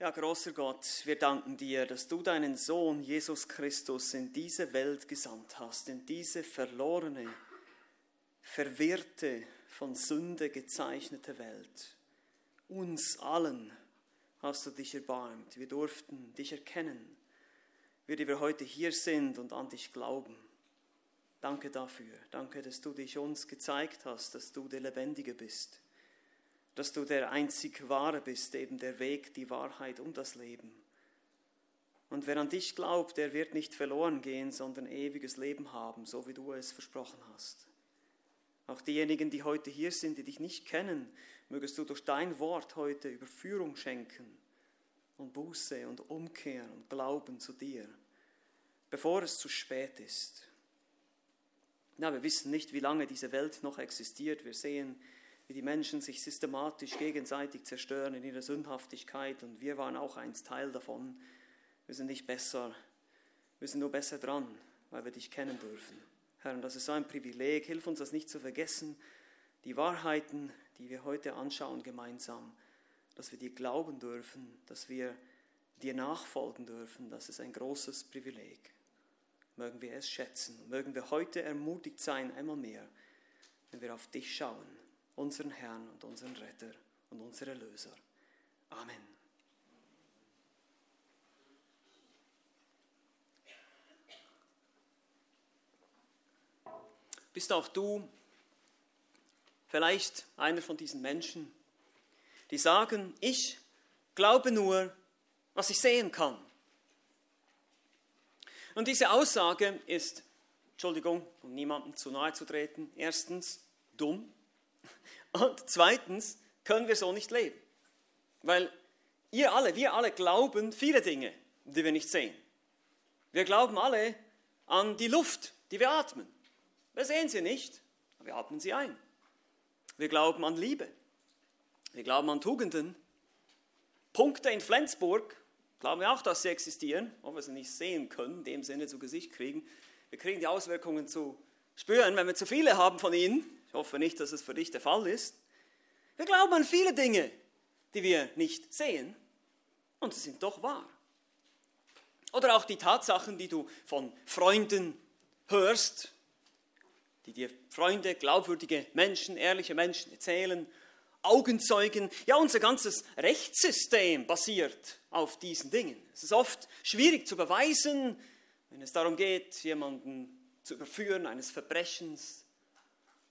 Ja, großer Gott, wir danken dir, dass du deinen Sohn Jesus Christus in diese Welt gesandt hast, in diese verlorene, verwirrte, von Sünde gezeichnete Welt. Uns allen hast du dich erbarmt. Wir durften dich erkennen, wir, die wir heute hier sind und an dich glauben. Danke dafür. Danke, dass du dich uns gezeigt hast, dass du der Lebendige bist dass du der einzig Wahre bist, eben der Weg, die Wahrheit und das Leben. Und wer an dich glaubt, der wird nicht verloren gehen, sondern ewiges Leben haben, so wie du es versprochen hast. Auch diejenigen, die heute hier sind, die dich nicht kennen, mögest du durch dein Wort heute Überführung schenken und Buße und Umkehr und Glauben zu dir, bevor es zu spät ist. Ja, wir wissen nicht, wie lange diese Welt noch existiert. Wir sehen, wie die Menschen sich systematisch gegenseitig zerstören in ihrer Sündhaftigkeit und wir waren auch einst Teil davon. Wir sind nicht besser, wir sind nur besser dran, weil wir dich kennen dürfen. Herr, und das ist so ein Privileg. Hilf uns, das nicht zu vergessen, die Wahrheiten, die wir heute anschauen gemeinsam, dass wir dir glauben dürfen, dass wir dir nachfolgen dürfen, das ist ein großes Privileg. Mögen wir es schätzen, mögen wir heute ermutigt sein, einmal mehr, wenn wir auf dich schauen unseren Herrn und unseren Retter und unseren Erlöser. Amen. Bist auch du vielleicht einer von diesen Menschen, die sagen, ich glaube nur, was ich sehen kann. Und diese Aussage ist, Entschuldigung, um niemandem zu nahe zu treten, erstens dumm und zweitens können wir so nicht leben. Weil ihr alle, wir alle glauben viele Dinge, die wir nicht sehen. Wir glauben alle an die Luft, die wir atmen. Wir sehen sie nicht, aber wir atmen sie ein. Wir glauben an Liebe. Wir glauben an Tugenden. Punkte in Flensburg glauben wir auch, dass sie existieren, ob wir sie nicht sehen können, in dem Sinne zu Gesicht kriegen. Wir kriegen die Auswirkungen zu spüren, wenn wir zu viele haben von ihnen. Ich hoffe nicht, dass es für dich der Fall ist. Wir glauben an viele Dinge, die wir nicht sehen, und sie sind doch wahr. Oder auch die Tatsachen, die du von Freunden hörst, die dir Freunde, glaubwürdige Menschen, ehrliche Menschen erzählen, Augenzeugen. Ja, unser ganzes Rechtssystem basiert auf diesen Dingen. Es ist oft schwierig zu beweisen, wenn es darum geht, jemanden zu überführen eines Verbrechens,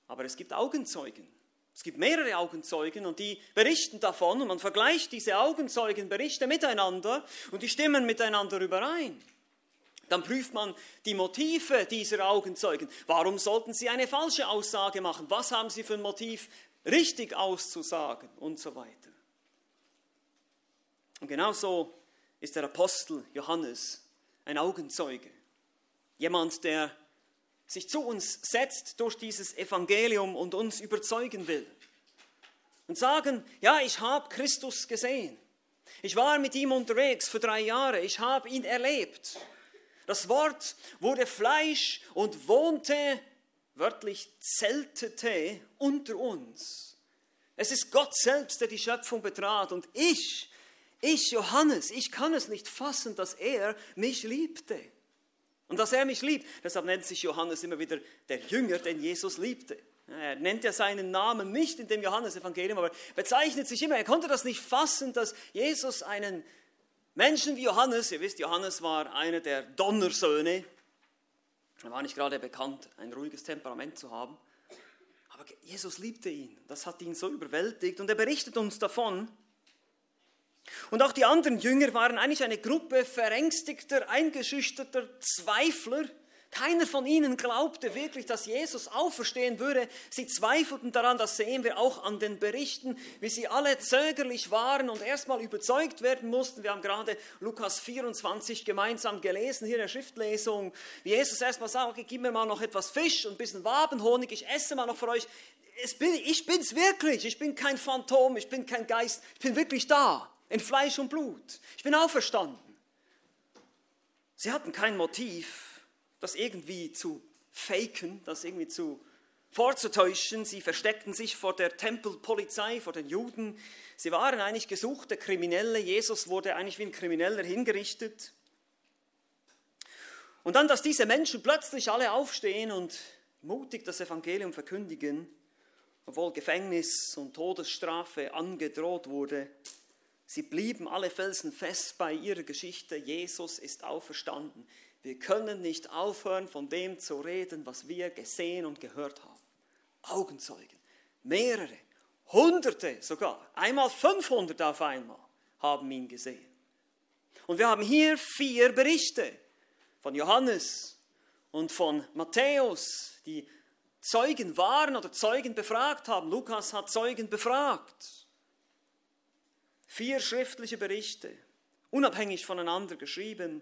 aber es gibt Augenzeugen. Es gibt mehrere Augenzeugen und die berichten davon und man vergleicht diese Augenzeugenberichte miteinander und die stimmen miteinander überein. Dann prüft man die Motive dieser Augenzeugen. Warum sollten sie eine falsche Aussage machen? Was haben sie für ein Motiv, richtig auszusagen und so weiter. Und genauso ist der Apostel Johannes ein Augenzeuge. Jemand, der sich zu uns setzt durch dieses Evangelium und uns überzeugen will. Und sagen, ja, ich habe Christus gesehen. Ich war mit ihm unterwegs für drei Jahre. Ich habe ihn erlebt. Das Wort wurde Fleisch und wohnte, wörtlich zeltete unter uns. Es ist Gott selbst, der die Schöpfung betrat. Und ich, ich Johannes, ich kann es nicht fassen, dass er mich liebte. Und dass er mich liebt. Deshalb nennt sich Johannes immer wieder der Jünger, den Jesus liebte. Er nennt ja seinen Namen nicht in dem Johannesevangelium, aber bezeichnet sich immer, er konnte das nicht fassen, dass Jesus einen Menschen wie Johannes, ihr wisst, Johannes war einer der Donnersöhne, er war nicht gerade bekannt, ein ruhiges Temperament zu haben, aber Jesus liebte ihn, das hat ihn so überwältigt. Und er berichtet uns davon, und auch die anderen Jünger waren eigentlich eine Gruppe verängstigter, eingeschüchterter Zweifler. Keiner von ihnen glaubte wirklich, dass Jesus auferstehen würde. Sie zweifelten daran, das sehen wir auch an den Berichten, wie sie alle zögerlich waren und erstmal überzeugt werden mussten. Wir haben gerade Lukas 24 gemeinsam gelesen, hier in der Schriftlesung, wie Jesus erstmal sagt, okay, gib mir mal noch etwas Fisch und ein bisschen Wabenhonig, ich esse mal noch für euch. Ich bin's wirklich, ich bin kein Phantom, ich bin kein Geist, ich bin wirklich da in Fleisch und Blut. Ich bin auferstanden. Sie hatten kein Motiv, das irgendwie zu faken, das irgendwie zu vorzutäuschen. Sie versteckten sich vor der Tempelpolizei, vor den Juden. Sie waren eigentlich gesuchte Kriminelle. Jesus wurde eigentlich wie ein Krimineller hingerichtet. Und dann, dass diese Menschen plötzlich alle aufstehen und mutig das Evangelium verkündigen, obwohl Gefängnis und Todesstrafe angedroht wurde. Sie blieben alle felsenfest bei ihrer Geschichte. Jesus ist auferstanden. Wir können nicht aufhören, von dem zu reden, was wir gesehen und gehört haben. Augenzeugen, mehrere, Hunderte sogar, einmal 500 auf einmal haben ihn gesehen. Und wir haben hier vier Berichte von Johannes und von Matthäus, die Zeugen waren oder Zeugen befragt haben. Lukas hat Zeugen befragt. Vier schriftliche Berichte, unabhängig voneinander geschrieben,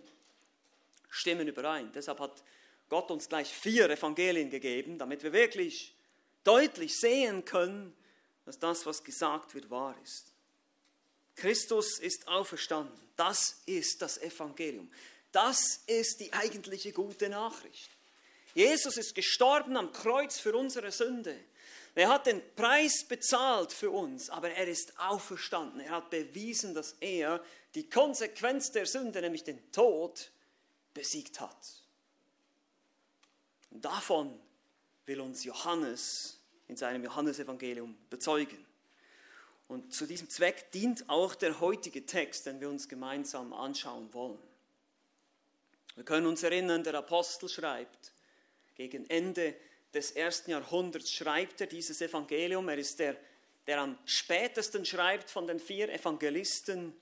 stimmen überein. Deshalb hat Gott uns gleich vier Evangelien gegeben, damit wir wirklich deutlich sehen können, dass das, was gesagt wird, wahr ist. Christus ist auferstanden. Das ist das Evangelium. Das ist die eigentliche gute Nachricht. Jesus ist gestorben am Kreuz für unsere Sünde. Er hat den Preis bezahlt für uns, aber er ist auferstanden. Er hat bewiesen, dass er die Konsequenz der Sünde, nämlich den Tod, besiegt hat. Und davon will uns Johannes in seinem Johannesevangelium bezeugen. Und zu diesem Zweck dient auch der heutige Text, den wir uns gemeinsam anschauen wollen. Wir können uns erinnern, der Apostel schreibt, gegen Ende des ersten Jahrhunderts schreibt er dieses Evangelium. Er ist der, der am spätesten schreibt von den vier Evangelisten.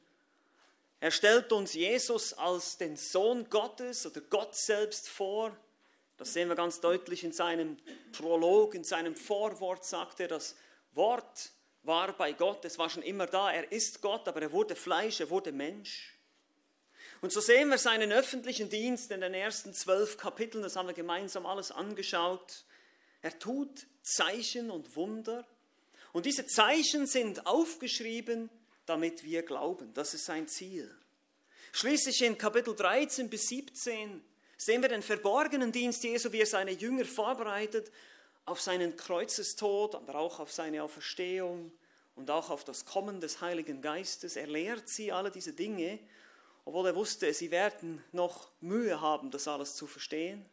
Er stellt uns Jesus als den Sohn Gottes oder Gott selbst vor. Das sehen wir ganz deutlich in seinem Prolog, in seinem Vorwort sagt er, das Wort war bei Gott, es war schon immer da, er ist Gott, aber er wurde Fleisch, er wurde Mensch. Und so sehen wir seinen öffentlichen Dienst in den ersten zwölf Kapiteln, das haben wir gemeinsam alles angeschaut. Er tut Zeichen und Wunder. Und diese Zeichen sind aufgeschrieben, damit wir glauben. Das ist sein Ziel. Schließlich in Kapitel 13 bis 17 sehen wir den verborgenen Dienst Jesu, wie er seine Jünger vorbereitet auf seinen Kreuzestod, aber auch auf seine Auferstehung und auch auf das Kommen des Heiligen Geistes. Er lehrt sie alle diese Dinge obwohl er wusste, sie werden noch Mühe haben, das alles zu verstehen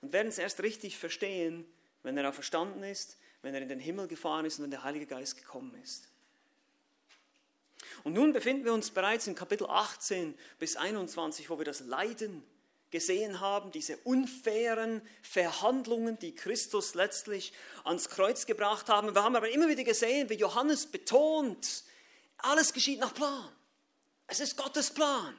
und werden es erst richtig verstehen, wenn er auch verstanden ist, wenn er in den Himmel gefahren ist und wenn der Heilige Geist gekommen ist. Und nun befinden wir uns bereits in Kapitel 18 bis 21, wo wir das Leiden gesehen haben, diese unfairen Verhandlungen, die Christus letztlich ans Kreuz gebracht haben. Wir haben aber immer wieder gesehen, wie Johannes betont, alles geschieht nach Plan. Es ist Gottes Plan.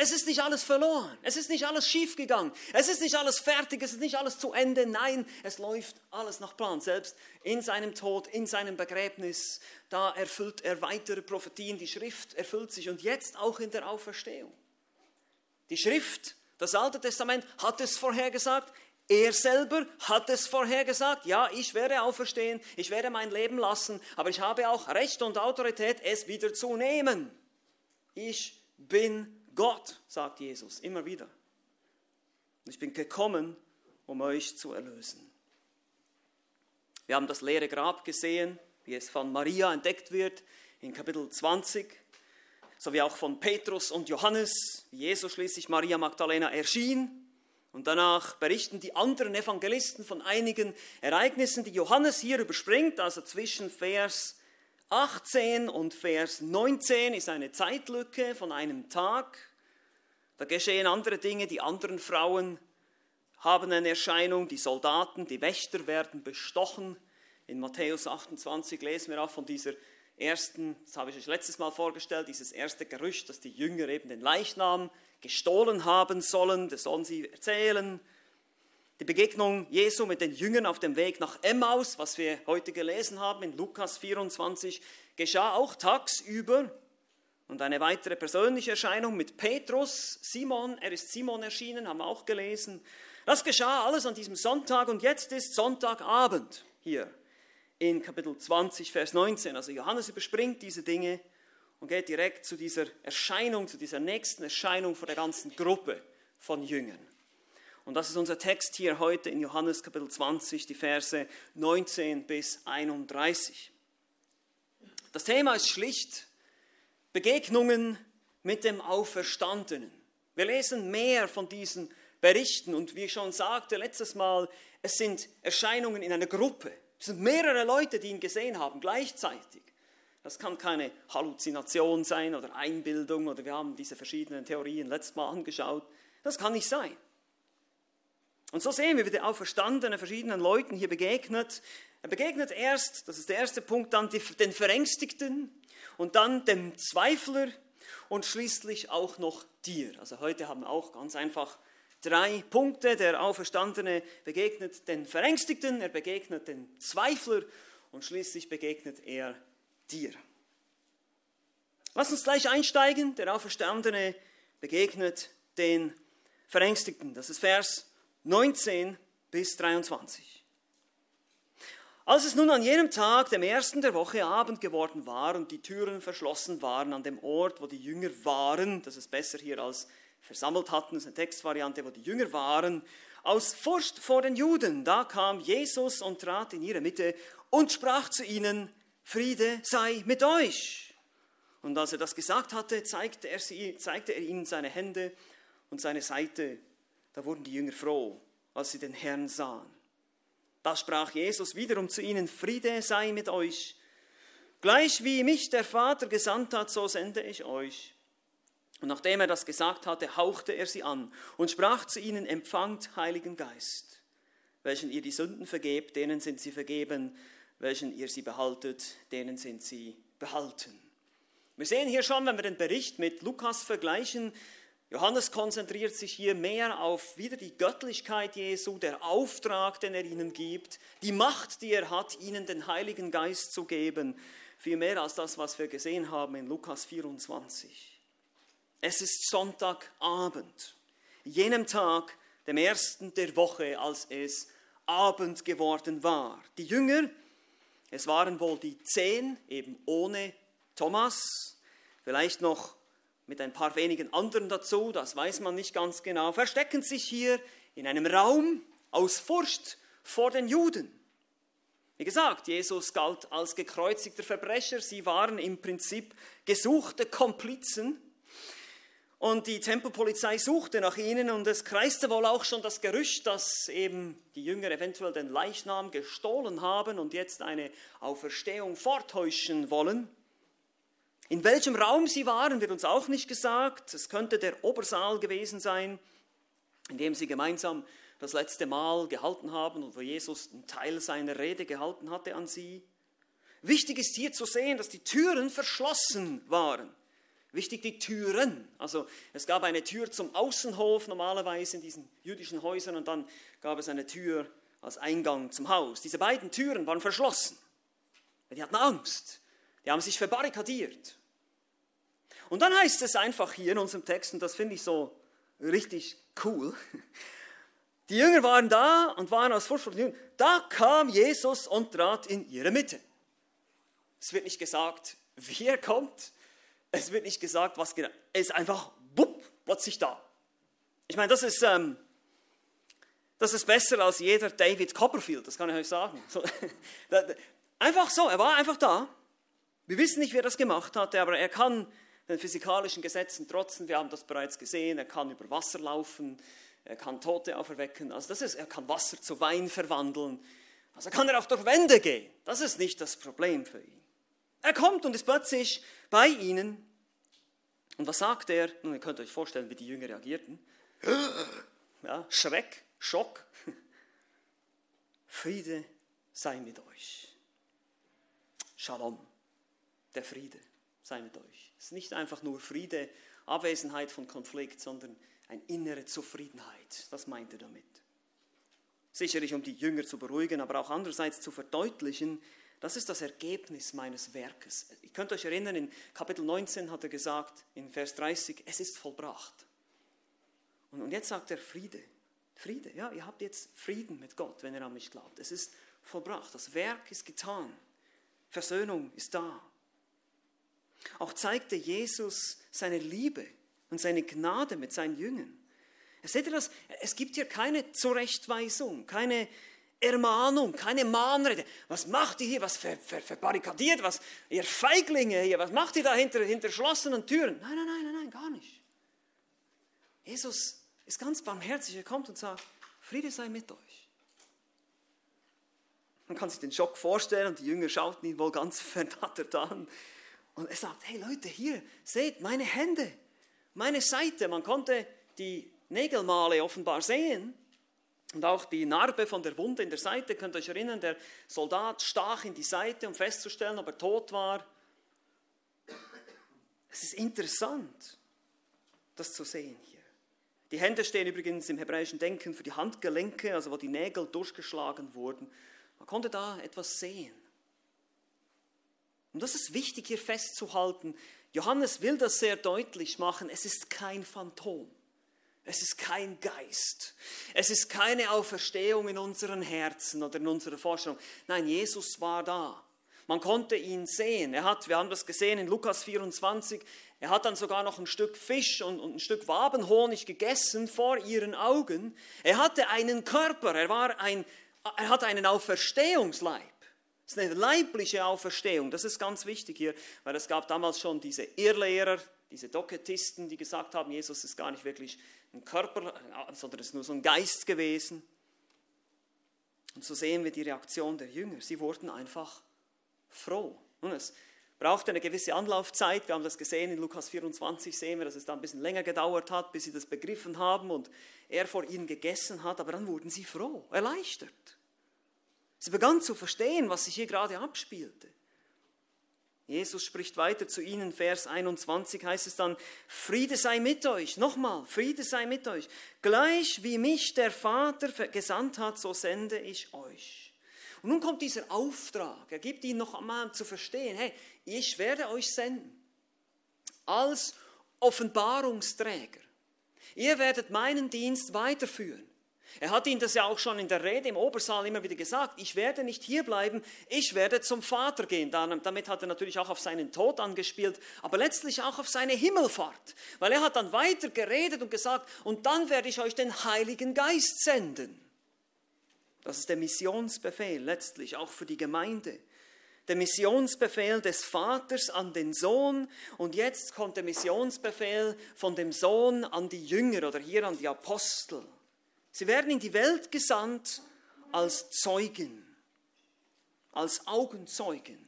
Es ist nicht alles verloren. Es ist nicht alles schiefgegangen. Es ist nicht alles fertig. Es ist nicht alles zu Ende. Nein, es läuft alles nach Plan. Selbst in seinem Tod, in seinem Begräbnis, da erfüllt er weitere Prophetien. Die Schrift erfüllt sich und jetzt auch in der Auferstehung. Die Schrift, das Alte Testament hat es vorhergesagt. Er selber hat es vorhergesagt. Ja, ich werde auferstehen. Ich werde mein Leben lassen. Aber ich habe auch Recht und Autorität, es wieder zu nehmen. Ich bin Gott, sagt Jesus immer wieder. Ich bin gekommen, um euch zu erlösen. Wir haben das leere Grab gesehen, wie es von Maria entdeckt wird in Kapitel 20, sowie auch von Petrus und Johannes, wie Jesus schließlich Maria Magdalena erschien. Und danach berichten die anderen Evangelisten von einigen Ereignissen, die Johannes hier überspringt, also zwischen Vers 18 und Vers 19 ist eine Zeitlücke von einem Tag. Da geschehen andere Dinge, die anderen Frauen haben eine Erscheinung, die Soldaten, die Wächter werden bestochen. In Matthäus 28 lesen wir auch von dieser ersten, das habe ich euch letztes Mal vorgestellt, dieses erste Gerücht, dass die Jünger eben den Leichnam gestohlen haben sollen, das sollen sie erzählen. Die Begegnung Jesu mit den Jüngern auf dem Weg nach Emmaus, was wir heute gelesen haben in Lukas 24, geschah auch tagsüber. Und eine weitere persönliche Erscheinung mit Petrus, Simon, er ist Simon erschienen, haben wir auch gelesen. Das geschah alles an diesem Sonntag und jetzt ist Sonntagabend hier in Kapitel 20, Vers 19. Also Johannes überspringt diese Dinge und geht direkt zu dieser Erscheinung, zu dieser nächsten Erscheinung vor der ganzen Gruppe von Jüngern. Und das ist unser Text hier heute in Johannes Kapitel 20, die Verse 19 bis 31. Das Thema ist schlicht Begegnungen mit dem Auferstandenen. Wir lesen mehr von diesen Berichten und wie ich schon sagte letztes Mal, es sind Erscheinungen in einer Gruppe. Es sind mehrere Leute, die ihn gesehen haben gleichzeitig. Das kann keine Halluzination sein oder Einbildung oder wir haben diese verschiedenen Theorien letztes Mal angeschaut. Das kann nicht sein. Und so sehen wir, wie der Auferstandene verschiedenen Leuten hier begegnet. Er begegnet erst, das ist der erste Punkt, dann den Verängstigten und dann dem Zweifler und schließlich auch noch dir. Also heute haben wir auch ganz einfach drei Punkte. Der Auferstandene begegnet den Verängstigten, er begegnet den Zweifler und schließlich begegnet er dir. Lass uns gleich einsteigen. Der Auferstandene begegnet den Verängstigten. Das ist Vers 19 bis 23. Als es nun an jenem Tag, dem ersten der Woche, Abend geworden war und die Türen verschlossen waren an dem Ort, wo die Jünger waren, das ist besser hier als versammelt hatten, das ist eine Textvariante, wo die Jünger waren, aus Furcht vor den Juden, da kam Jesus und trat in ihre Mitte und sprach zu ihnen, Friede sei mit euch. Und als er das gesagt hatte, zeigte er, sie, zeigte er ihnen seine Hände und seine Seite. Da wurden die Jünger froh, als sie den Herrn sahen. Da sprach Jesus wiederum zu ihnen, Friede sei mit euch. Gleich wie mich der Vater gesandt hat, so sende ich euch. Und nachdem er das gesagt hatte, hauchte er sie an und sprach zu ihnen, empfangt Heiligen Geist. Welchen ihr die Sünden vergebt, denen sind sie vergeben. Welchen ihr sie behaltet, denen sind sie behalten. Wir sehen hier schon, wenn wir den Bericht mit Lukas vergleichen, Johannes konzentriert sich hier mehr auf wieder die Göttlichkeit Jesu, der Auftrag, den er ihnen gibt, die Macht, die er hat, ihnen den Heiligen Geist zu geben, viel mehr als das, was wir gesehen haben in Lukas 24. Es ist Sonntagabend, jenem Tag, dem ersten der Woche, als es Abend geworden war. Die Jünger, es waren wohl die zehn, eben ohne Thomas, vielleicht noch mit ein paar wenigen anderen dazu, das weiß man nicht ganz genau, verstecken sich hier in einem Raum aus Furcht vor den Juden. Wie gesagt, Jesus galt als gekreuzigter Verbrecher, sie waren im Prinzip gesuchte Komplizen. Und die Tempelpolizei suchte nach ihnen und es kreiste wohl auch schon das Gerücht, dass eben die Jünger eventuell den Leichnam gestohlen haben und jetzt eine Auferstehung vortäuschen wollen. In welchem Raum sie waren, wird uns auch nicht gesagt. Es könnte der Obersaal gewesen sein, in dem sie gemeinsam das letzte Mal gehalten haben und wo Jesus einen Teil seiner Rede gehalten hatte an sie. Wichtig ist hier zu sehen, dass die Türen verschlossen waren. Wichtig die Türen. Also es gab eine Tür zum Außenhof normalerweise in diesen jüdischen Häusern und dann gab es eine Tür als Eingang zum Haus. Diese beiden Türen waren verschlossen. Die hatten Angst. Die haben sich verbarrikadiert. Und dann heißt es einfach hier in unserem Text, und das finde ich so richtig cool, die Jünger waren da und waren aus Furcht vor den Jüngern. Da kam Jesus und trat in ihre Mitte. Es wird nicht gesagt, wie er kommt. Es wird nicht gesagt, was genau. Er ist einfach bupp, plötzlich da. Ich meine, das ist, ähm, das ist besser als jeder David Copperfield, das kann ich euch sagen. So, einfach so, er war einfach da. Wir wissen nicht, wer das gemacht hatte, aber er kann den physikalischen Gesetzen trotzen. Wir haben das bereits gesehen. Er kann über Wasser laufen, er kann Tote auferwecken. Also das ist, er kann Wasser zu Wein verwandeln. Also kann er auch durch Wände gehen. Das ist nicht das Problem für ihn. Er kommt und ist plötzlich bei ihnen. Und was sagt er? Nun, ihr könnt euch vorstellen, wie die Jünger reagierten. Ja, Schreck, Schock. Friede sei mit euch. Shalom, der Friede sei mit euch. Es ist nicht einfach nur Friede, Abwesenheit von Konflikt, sondern eine innere Zufriedenheit. Das meint er damit. Sicherlich, um die Jünger zu beruhigen, aber auch andererseits zu verdeutlichen, das ist das Ergebnis meines Werkes. Ihr könnt euch erinnern, in Kapitel 19 hat er gesagt, in Vers 30, es ist vollbracht. Und, jetzt sagt er Friede. Friede, ja, ihr habt jetzt Frieden mit Gott, wenn ihr an mich glaubt. Es ist vollbracht, das Werk ist getan. Versöhnung ist da. Auch zeigte Jesus seine Liebe und seine Gnade mit seinen Jüngern. Seht ihr das? Es gibt hier keine Zurechtweisung, keine Ermahnung, keine Mahnrede. Was macht ihr hier? Was ver, ver, verbarrikadiert? Was, ihr Feiglinge hier? Was macht ihr da hinter, hinter schlossenen Türen? Nein, nein, nein, nein, nein, gar nicht. Jesus ist ganz barmherzig. Er kommt und sagt, Friede sei mit euch. Man kann sich den Schock vorstellen und die Jünger schauten ihn wohl ganz verdattert an. Und er sagt, hey Leute, hier, seht meine Hände, meine Seite. Man konnte die Nägelmale offenbar sehen. Und auch die Narbe von der Wunde in der Seite, könnt ihr euch erinnern, der Soldat stach in die Seite, um festzustellen, ob er tot war. Es ist interessant, das zu sehen hier. Die Hände stehen übrigens im hebräischen Denken für die Handgelenke, also wo die Nägel durchgeschlagen wurden. Man konnte da etwas sehen. Und das ist wichtig hier festzuhalten. Johannes will das sehr deutlich machen. Es ist kein Phantom. Es ist kein Geist. Es ist keine Auferstehung in unseren Herzen oder in unserer Vorstellung. Nein, Jesus war da. Man konnte ihn sehen. Er hat, wir haben das gesehen in Lukas 24, er hat dann sogar noch ein Stück Fisch und, und ein Stück Wabenhonig gegessen vor ihren Augen. Er hatte einen Körper, er, war ein, er hatte einen Auferstehungsleib. Es ist eine leibliche Auferstehung. Das ist ganz wichtig hier, weil es gab damals schon diese Irrlehrer, diese Doketisten, die gesagt haben, Jesus ist gar nicht wirklich ein Körper, sondern es ist nur so ein Geist gewesen. Und so sehen wir die Reaktion der Jünger. Sie wurden einfach froh. Nun, es brauchte eine gewisse Anlaufzeit. Wir haben das gesehen in Lukas 24, sehen wir, dass es da ein bisschen länger gedauert hat, bis sie das begriffen haben und er vor ihnen gegessen hat. Aber dann wurden sie froh, erleichtert. Sie begannen zu verstehen, was sich hier gerade abspielte. Jesus spricht weiter zu ihnen, Vers 21 heißt es dann, Friede sei mit euch, nochmal, Friede sei mit euch. Gleich wie mich der Vater gesandt hat, so sende ich euch. Und nun kommt dieser Auftrag, er gibt ihnen noch einmal zu verstehen, hey, ich werde euch senden als Offenbarungsträger. Ihr werdet meinen Dienst weiterführen. Er hat ihnen das ja auch schon in der Rede im Obersaal immer wieder gesagt, ich werde nicht hier bleiben, ich werde zum Vater gehen. Damit hat er natürlich auch auf seinen Tod angespielt, aber letztlich auch auf seine Himmelfahrt, weil er hat dann weiter geredet und gesagt, und dann werde ich euch den Heiligen Geist senden. Das ist der Missionsbefehl letztlich auch für die Gemeinde. Der Missionsbefehl des Vaters an den Sohn und jetzt kommt der Missionsbefehl von dem Sohn an die Jünger oder hier an die Apostel. Sie werden in die Welt gesandt als Zeugen, als Augenzeugen.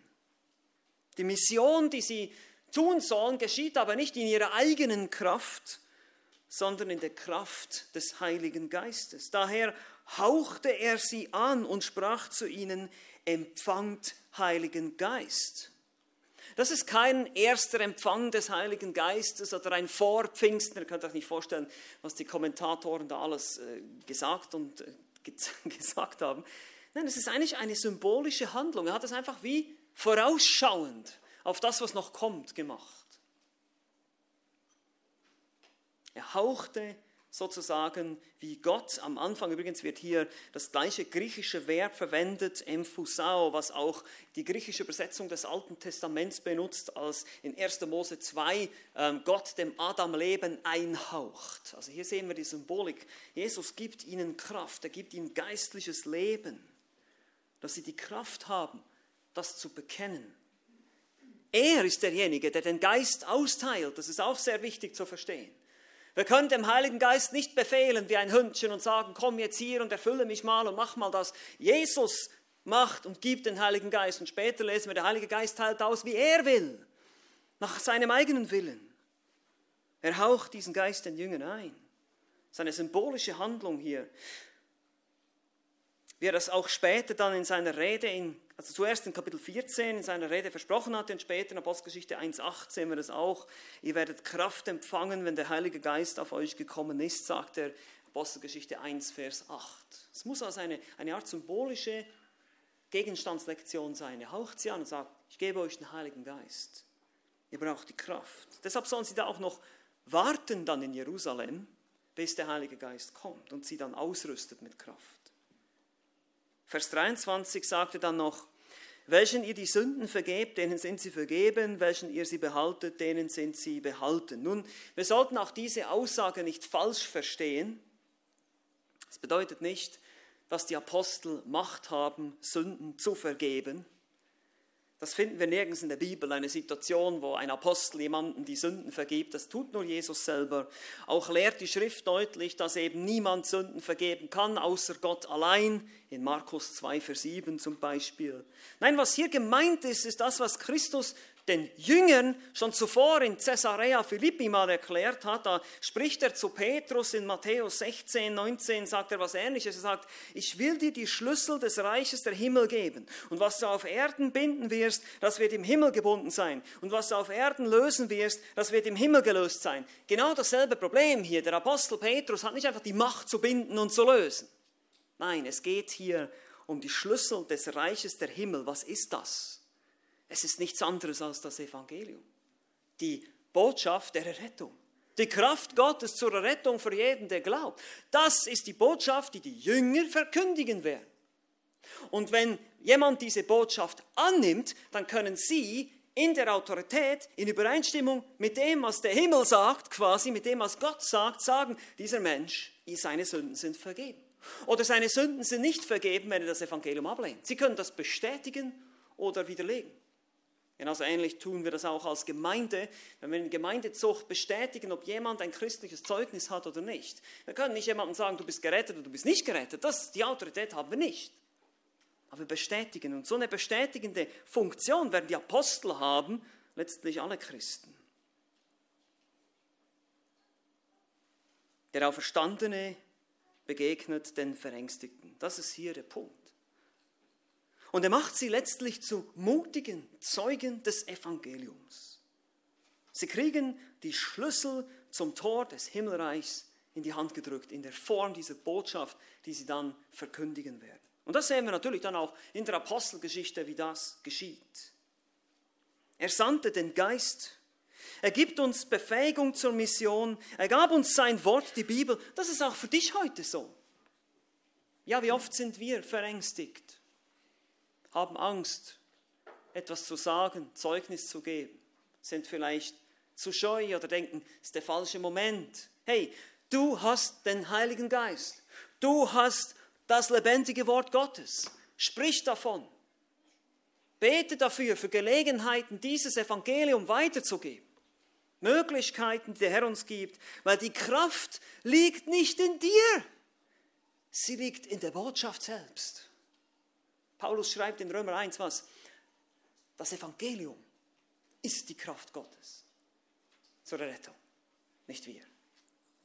Die Mission, die sie tun sollen, geschieht aber nicht in ihrer eigenen Kraft, sondern in der Kraft des Heiligen Geistes. Daher hauchte er sie an und sprach zu ihnen, empfangt Heiligen Geist. Das ist kein erster Empfang des Heiligen Geistes oder ein Vorpfingsten. Ihr könnt euch nicht vorstellen, was die Kommentatoren da alles äh, gesagt und äh, gesagt haben. Nein, es ist eigentlich eine symbolische Handlung. Er hat es einfach wie vorausschauend auf das, was noch kommt, gemacht. Er hauchte sozusagen wie Gott. Am Anfang übrigens wird hier das gleiche griechische Verb verwendet, emphusao, was auch die griechische Übersetzung des Alten Testaments benutzt, als in 1. Mose 2 ähm, Gott dem Adam Leben einhaucht. Also hier sehen wir die Symbolik. Jesus gibt ihnen Kraft, er gibt ihnen geistliches Leben, dass sie die Kraft haben, das zu bekennen. Er ist derjenige, der den Geist austeilt. Das ist auch sehr wichtig zu verstehen. Wir können dem Heiligen Geist nicht befehlen wie ein Hündchen und sagen, komm jetzt hier und erfülle mich mal und mach mal das. Jesus macht und gibt den Heiligen Geist. Und später lesen wir, der Heilige Geist teilt aus, wie er will, nach seinem eigenen Willen. Er haucht diesen Geist den Jüngern ein. Das ist eine symbolische Handlung hier. Wie er das auch später dann in seiner Rede in also zuerst in Kapitel 14 in seiner Rede versprochen hatte und später in Apostelgeschichte 1.8 sehen wir das auch. Ihr werdet Kraft empfangen, wenn der Heilige Geist auf euch gekommen ist, sagt er Apostelgeschichte 1, Vers 8. Es muss also eine, eine Art symbolische Gegenstandslektion sein. Er haucht sie an und sagt, ich gebe euch den Heiligen Geist. Ihr braucht die Kraft. Deshalb sollen sie da auch noch warten dann in Jerusalem, bis der Heilige Geist kommt und sie dann ausrüstet mit Kraft. Vers 23 sagte dann noch, welchen ihr die Sünden vergebt, denen sind sie vergeben, welchen ihr sie behaltet, denen sind sie behalten. Nun, wir sollten auch diese Aussage nicht falsch verstehen. Das bedeutet nicht, dass die Apostel Macht haben, Sünden zu vergeben. Das finden wir nirgends in der Bibel, eine Situation, wo ein Apostel jemandem die Sünden vergibt. Das tut nur Jesus selber. Auch lehrt die Schrift deutlich, dass eben niemand Sünden vergeben kann, außer Gott allein. In Markus 2, Vers 7 zum Beispiel. Nein, was hier gemeint ist, ist das, was Christus den Jüngern schon zuvor in Caesarea Philippi mal erklärt hat. Da spricht er zu Petrus in Matthäus 16, 19, sagt er was ähnliches. Er sagt, ich will dir die Schlüssel des Reiches der Himmel geben. Und was du auf Erden binden wirst, das wird im Himmel gebunden sein. Und was du auf Erden lösen wirst, das wird im Himmel gelöst sein. Genau dasselbe Problem hier. Der Apostel Petrus hat nicht einfach die Macht zu binden und zu lösen. Nein, es geht hier um die Schlüssel des Reiches der Himmel. Was ist das? Es ist nichts anderes als das Evangelium. Die Botschaft der Errettung. Die Kraft Gottes zur Errettung für jeden, der glaubt. Das ist die Botschaft, die die Jünger verkündigen werden. Und wenn jemand diese Botschaft annimmt, dann können sie in der Autorität, in Übereinstimmung mit dem, was der Himmel sagt, quasi mit dem, was Gott sagt, sagen, dieser Mensch, seine Sünden sind vergeben. Oder seine Sünden sind nicht vergeben, wenn er das Evangelium ablehnt. Sie können das bestätigen oder widerlegen. Genauso ähnlich tun wir das auch als Gemeinde, wenn wir in Gemeindezucht bestätigen, ob jemand ein christliches Zeugnis hat oder nicht. Wir können nicht jemandem sagen, du bist gerettet oder du bist nicht gerettet. Das, die Autorität haben wir nicht. Aber wir bestätigen. Und so eine bestätigende Funktion werden die Apostel haben, letztlich alle Christen. Der Auferstandene begegnet den Verängstigten. Das ist hier der Punkt. Und er macht sie letztlich zu mutigen Zeugen des Evangeliums. Sie kriegen die Schlüssel zum Tor des Himmelreichs in die Hand gedrückt, in der Form dieser Botschaft, die sie dann verkündigen werden. Und das sehen wir natürlich dann auch in der Apostelgeschichte, wie das geschieht. Er sandte den Geist, er gibt uns Befähigung zur Mission, er gab uns sein Wort, die Bibel. Das ist auch für dich heute so. Ja, wie oft sind wir verängstigt? Haben Angst, etwas zu sagen, Zeugnis zu geben, sind vielleicht zu scheu oder denken, es ist der falsche Moment. Hey, du hast den Heiligen Geist. Du hast das lebendige Wort Gottes. Sprich davon. Bete dafür, für Gelegenheiten, dieses Evangelium weiterzugeben. Möglichkeiten, die der Herr uns gibt, weil die Kraft liegt nicht in dir, sie liegt in der Botschaft selbst. Paulus schreibt in Römer 1 was? Das Evangelium ist die Kraft Gottes zur Rettung, nicht wir.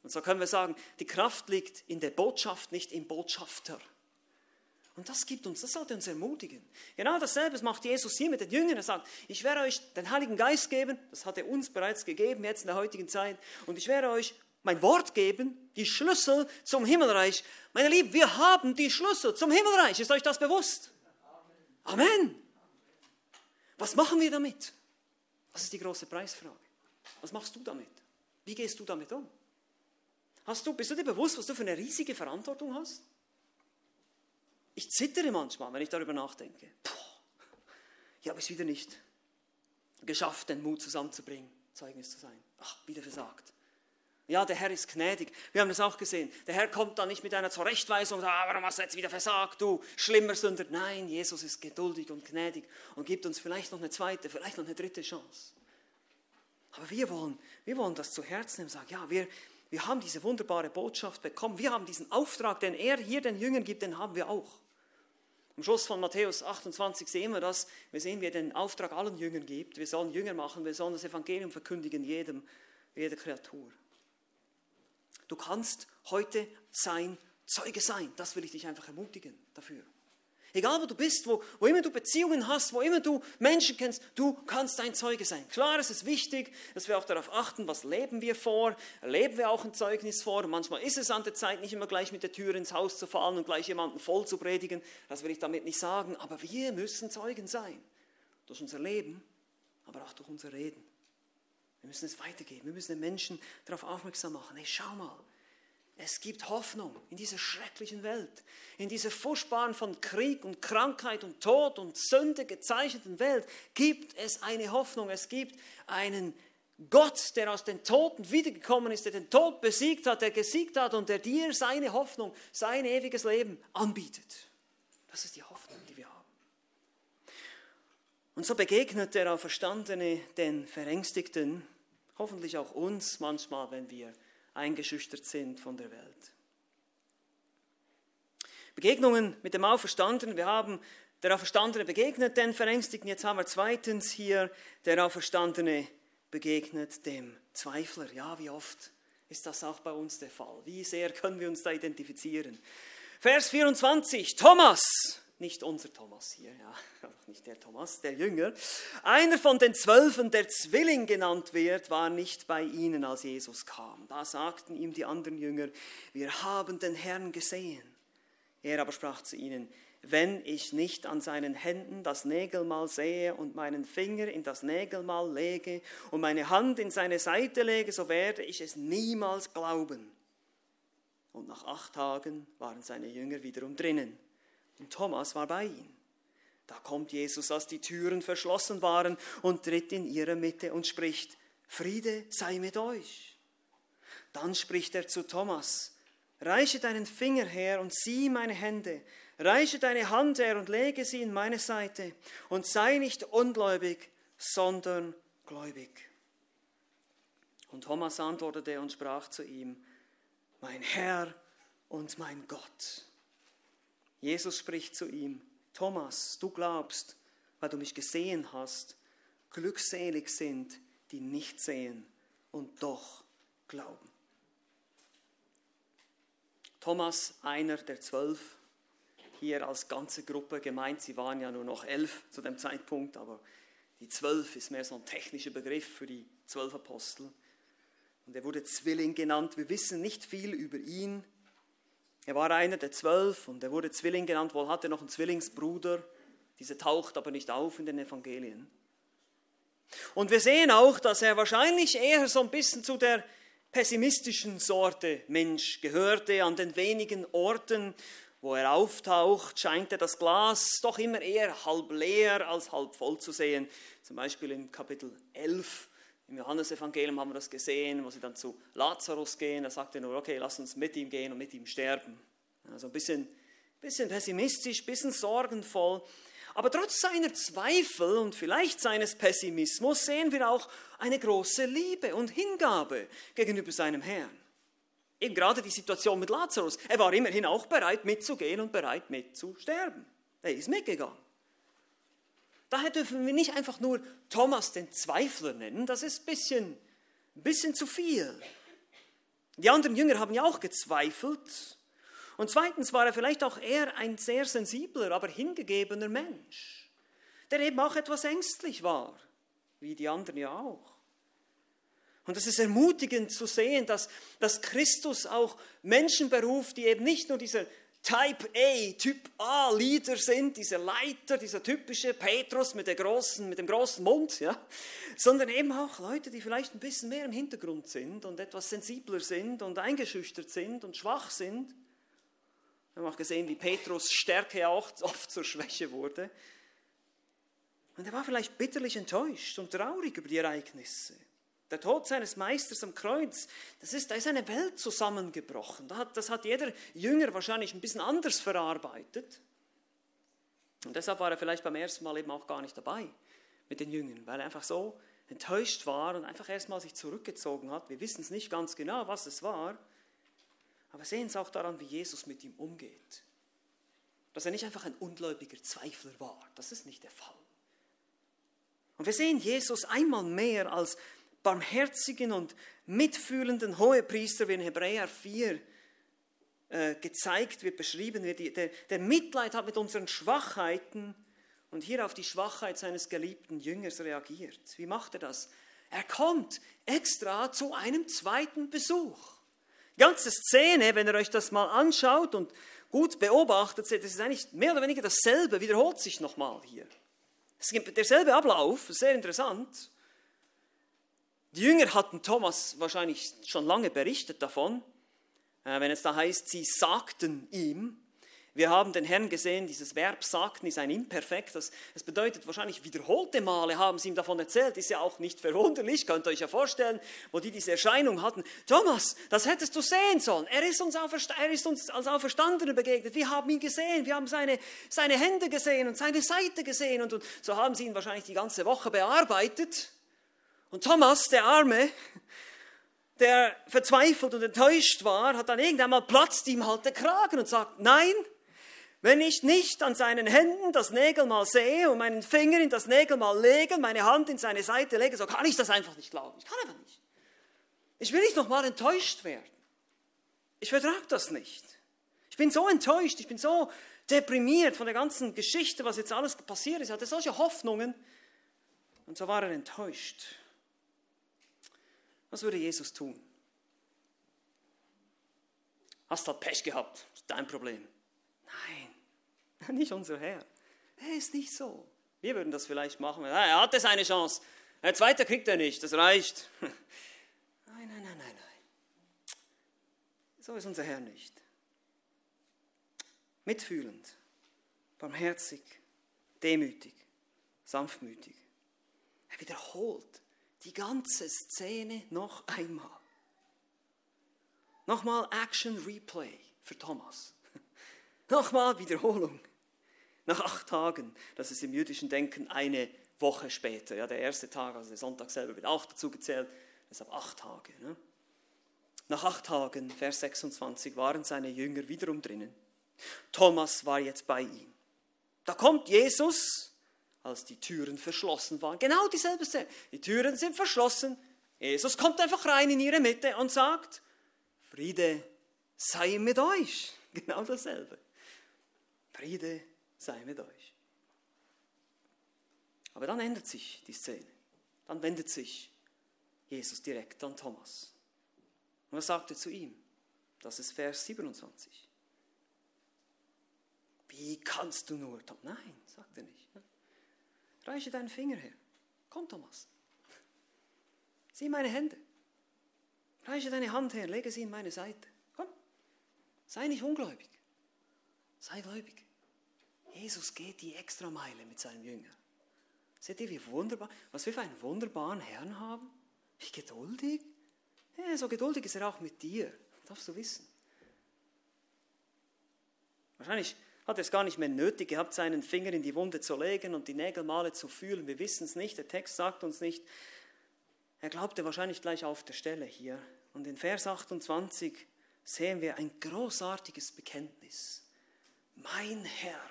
Und so können wir sagen, die Kraft liegt in der Botschaft, nicht im Botschafter. Und das gibt uns, das sollte uns ermutigen. Genau dasselbe macht Jesus hier mit den Jüngern. Er sagt, ich werde euch den Heiligen Geist geben, das hat er uns bereits gegeben, jetzt in der heutigen Zeit, und ich werde euch mein Wort geben, die Schlüssel zum Himmelreich. Meine Lieben, wir haben die Schlüssel zum Himmelreich. Ist euch das bewusst? Amen. Was machen wir damit? Das ist die große Preisfrage. Was machst du damit? Wie gehst du damit um? Hast du, bist du dir bewusst, was du für eine riesige Verantwortung hast? Ich zittere manchmal, wenn ich darüber nachdenke. Puh, ich habe es wieder nicht geschafft, den Mut zusammenzubringen, Zeugnis zu sein. Ach, wieder versagt. Ja, der Herr ist gnädig. Wir haben das auch gesehen. Der Herr kommt da nicht mit einer Zurechtweisung ah, warum hast du jetzt wieder versagt, du schlimmer Sünder. Nein, Jesus ist geduldig und gnädig und gibt uns vielleicht noch eine zweite, vielleicht noch eine dritte Chance. Aber wir wollen, wir wollen das zu Herzen nehmen und sagen, ja, wir, wir haben diese wunderbare Botschaft bekommen. Wir haben diesen Auftrag, den er hier den Jüngern gibt, den haben wir auch. Am Schluss von Matthäus 28 sehen wir das. Wir sehen, wie er den Auftrag allen Jüngern gibt. Wir sollen Jünger machen, wir sollen das Evangelium verkündigen, jedem, jeder Kreatur. Du kannst heute sein Zeuge sein. Das will ich dich einfach ermutigen dafür. Egal wo du bist, wo, wo immer du Beziehungen hast, wo immer du Menschen kennst, du kannst ein Zeuge sein. Klar, es ist wichtig, dass wir auch darauf achten, was leben wir vor, leben wir auch ein Zeugnis vor. manchmal ist es an der Zeit, nicht immer gleich mit der Tür ins Haus zu fallen und gleich jemanden voll zu predigen. Das will ich damit nicht sagen, aber wir müssen Zeugen sein. Durch unser Leben, aber auch durch unser Reden. Wir müssen es weitergeben. Wir müssen den Menschen darauf aufmerksam machen. Hey, schau mal. Es gibt Hoffnung in dieser schrecklichen Welt, in dieser furchtbaren von Krieg und Krankheit und Tod und Sünde gezeichneten Welt gibt es eine Hoffnung. Es gibt einen Gott, der aus den Toten wiedergekommen ist, der den Tod besiegt hat, der gesiegt hat und der dir seine Hoffnung, sein ewiges Leben anbietet. Das ist die Hoffnung, die wir haben. Und so begegnet der Auferstandene den Verängstigten, hoffentlich auch uns manchmal, wenn wir eingeschüchtert sind von der Welt. Begegnungen mit dem Auferstandenen. Wir haben der Auferstandene begegnet den Verängstigten. Jetzt haben wir zweitens hier der Auferstandene begegnet dem Zweifler. Ja, wie oft ist das auch bei uns der Fall? Wie sehr können wir uns da identifizieren? Vers 24, Thomas, nicht unser Thomas hier, ja, nicht der Thomas, der Jünger, einer von den Zwölfen, der Zwilling genannt wird, war nicht bei ihnen, als Jesus kam. Da sagten ihm die anderen Jünger, wir haben den Herrn gesehen. Er aber sprach zu ihnen, wenn ich nicht an seinen Händen das Nägelmal sehe und meinen Finger in das Nägelmal lege und meine Hand in seine Seite lege, so werde ich es niemals glauben. Und nach acht Tagen waren seine Jünger wiederum drinnen und Thomas war bei ihnen. Da kommt Jesus, als die Türen verschlossen waren und tritt in ihre Mitte und spricht, Friede sei mit euch. Dann spricht er zu Thomas, Reiche deinen Finger her und sieh meine Hände. Reiche deine Hand her und lege sie in meine Seite. Und sei nicht ungläubig, sondern gläubig. Und Thomas antwortete und sprach zu ihm, mein Herr und mein Gott. Jesus spricht zu ihm, Thomas, du glaubst, weil du mich gesehen hast. Glückselig sind, die nicht sehen und doch glauben. Thomas, einer der zwölf, hier als ganze Gruppe gemeint. Sie waren ja nur noch elf zu dem Zeitpunkt, aber die zwölf ist mehr so ein technischer Begriff für die zwölf Apostel. Und er wurde Zwilling genannt. Wir wissen nicht viel über ihn. Er war einer der zwölf und er wurde Zwilling genannt. Wohl hatte er noch einen Zwillingsbruder. Dieser taucht aber nicht auf in den Evangelien. Und wir sehen auch, dass er wahrscheinlich eher so ein bisschen zu der pessimistischen Sorte Mensch gehörte. An den wenigen Orten, wo er auftaucht, scheint er das Glas doch immer eher halb leer als halb voll zu sehen. Zum Beispiel im Kapitel 11 im Johannesevangelium haben wir das gesehen, wo sie dann zu Lazarus gehen. Da sagt er nur, okay, lass uns mit ihm gehen und mit ihm sterben. Also ein bisschen, bisschen pessimistisch, ein bisschen sorgenvoll. Aber trotz seiner Zweifel und vielleicht seines Pessimismus sehen wir auch eine große Liebe und Hingabe gegenüber seinem Herrn. Eben gerade die Situation mit Lazarus. Er war immerhin auch bereit mitzugehen und bereit mitzusterben. Er ist mitgegangen. Daher dürfen wir nicht einfach nur Thomas den Zweifler nennen, das ist ein bisschen, ein bisschen zu viel. Die anderen Jünger haben ja auch gezweifelt und zweitens war er vielleicht auch eher ein sehr sensibler, aber hingegebener Mensch, der eben auch etwas ängstlich war, wie die anderen ja auch. Und es ist ermutigend zu sehen, dass, dass Christus auch Menschen beruft, die eben nicht nur dieser Type A, Typ A Leader sind, dieser Leiter, dieser typische Petrus mit, der großen, mit dem großen Mund, ja, sondern eben auch Leute, die vielleicht ein bisschen mehr im Hintergrund sind und etwas sensibler sind und eingeschüchtert sind und schwach sind. Wir haben auch gesehen, wie Petrus Stärke auch oft zur Schwäche wurde. Und er war vielleicht bitterlich enttäuscht und traurig über die Ereignisse. Der Tod seines Meisters am Kreuz, das ist, da ist eine Welt zusammengebrochen. Das hat jeder Jünger wahrscheinlich ein bisschen anders verarbeitet. Und deshalb war er vielleicht beim ersten Mal eben auch gar nicht dabei mit den Jüngern, weil er einfach so enttäuscht war und einfach erstmal sich zurückgezogen hat. Wir wissen es nicht ganz genau, was es war. Aber sehen Sie auch daran, wie Jesus mit ihm umgeht. Dass er nicht einfach ein ungläubiger Zweifler war. Das ist nicht der Fall. Und wir sehen Jesus einmal mehr als barmherzigen und mitfühlenden Hohepriester, wie in Hebräer 4 äh, gezeigt wird, beschrieben wird, der, der Mitleid hat mit unseren Schwachheiten und hier auf die Schwachheit seines geliebten Jüngers reagiert. Wie macht er das? Er kommt extra zu einem zweiten Besuch. Die ganze Szene, wenn ihr euch das mal anschaut und gut beobachtet, seht, das ist eigentlich mehr oder weniger dasselbe, wiederholt sich nochmal hier. Es gibt derselbe Ablauf, sehr interessant. Die Jünger hatten Thomas wahrscheinlich schon lange berichtet davon, äh, wenn es da heißt, sie sagten ihm, Wir haben den Herrn gesehen, dieses Verb sagten ist ein Imperfekt, das, das bedeutet wahrscheinlich wiederholte Male haben sie ihm davon erzählt, ist ja auch nicht verwunderlich, könnt ihr euch ja vorstellen, wo die diese Erscheinung hatten. Thomas, das hättest du sehen sollen, er ist uns, er ist uns als Auferstandener begegnet, wir haben ihn gesehen, wir haben seine, seine Hände gesehen und seine Seite gesehen und, und so haben sie ihn wahrscheinlich die ganze Woche bearbeitet. Und Thomas, der Arme, der verzweifelt und enttäuscht war, hat dann irgendwann mal platzt ihm halt der Kragen und sagt, nein, wenn ich nicht an seinen Händen das Nägelmal sehe und meinen Finger in das Nägelmal lege, meine Hand in seine Seite lege, so kann ich das einfach nicht glauben. Ich kann einfach nicht. Ich will nicht nochmal enttäuscht werden. Ich vertrage das nicht. Ich bin so enttäuscht, ich bin so deprimiert von der ganzen Geschichte, was jetzt alles passiert ist. Ich hatte solche Hoffnungen und so war er enttäuscht. Was würde Jesus tun? Hast halt Pech gehabt, ist dein Problem. Nein, nicht unser Herr. Er ist nicht so. Wir würden das vielleicht machen. Er hatte seine Chance. Der zweite kriegt er nicht, das reicht. Nein, nein, nein, nein, nein. So ist unser Herr nicht. Mitfühlend, barmherzig, demütig, sanftmütig. Er wiederholt die ganze Szene noch einmal. Nochmal Action Replay für Thomas. Nochmal Wiederholung. Nach acht Tagen, das ist im jüdischen Denken eine Woche später. Ja, der erste Tag, also der Sonntag selber, wird auch dazu gezählt. Deshalb acht Tage. Ne? Nach acht Tagen, Vers 26, waren seine Jünger wiederum drinnen. Thomas war jetzt bei ihm. Da kommt Jesus, als die Türen verschlossen waren. Genau dieselbe Szene. Die Türen sind verschlossen. Jesus kommt einfach rein in ihre Mitte und sagt, Friede sei mit euch. Genau dasselbe. Friede sei mit euch. Aber dann ändert sich die Szene. Dann wendet sich Jesus direkt an Thomas. Und er sagte zu ihm, das ist Vers 27. Wie kannst du nur? Nein, sagt er nicht. Reiche deinen Finger her. Komm, Thomas. Sieh meine Hände. Reiche deine Hand her, lege sie in meine Seite. Komm. Sei nicht ungläubig. Sei gläubig. Jesus geht die Extrameile mit seinen Jüngern. Seht ihr, wie wunderbar, was wir für einen wunderbaren Herrn haben? Wie geduldig. Ja, so geduldig ist er auch mit dir. darfst du wissen. Wahrscheinlich hat es gar nicht mehr nötig gehabt, seinen Finger in die Wunde zu legen und die Nägelmale zu fühlen. Wir wissen es nicht, der Text sagt uns nicht. Er glaubte wahrscheinlich gleich auf der Stelle hier. Und in Vers 28 sehen wir ein großartiges Bekenntnis. Mein Herr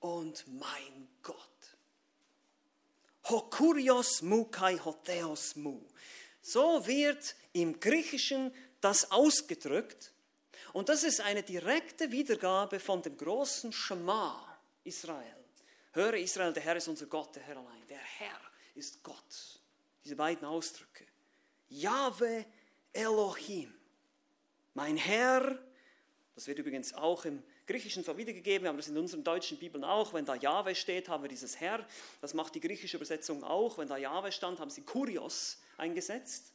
und mein Gott. Hokurios mu kai hotheos mu. So wird im Griechischen das ausgedrückt. Und das ist eine direkte Wiedergabe von dem großen Schema Israel. Höre Israel, der Herr ist unser Gott, der Herr allein. Der Herr ist Gott. Diese beiden Ausdrücke. Jahwe Elohim. Mein Herr, das wird übrigens auch im Griechischen so wiedergegeben, haben das in unseren deutschen Bibeln auch. Wenn da Jahwe steht, haben wir dieses Herr. Das macht die griechische Übersetzung auch. Wenn da Jahwe stand, haben sie Kurios eingesetzt.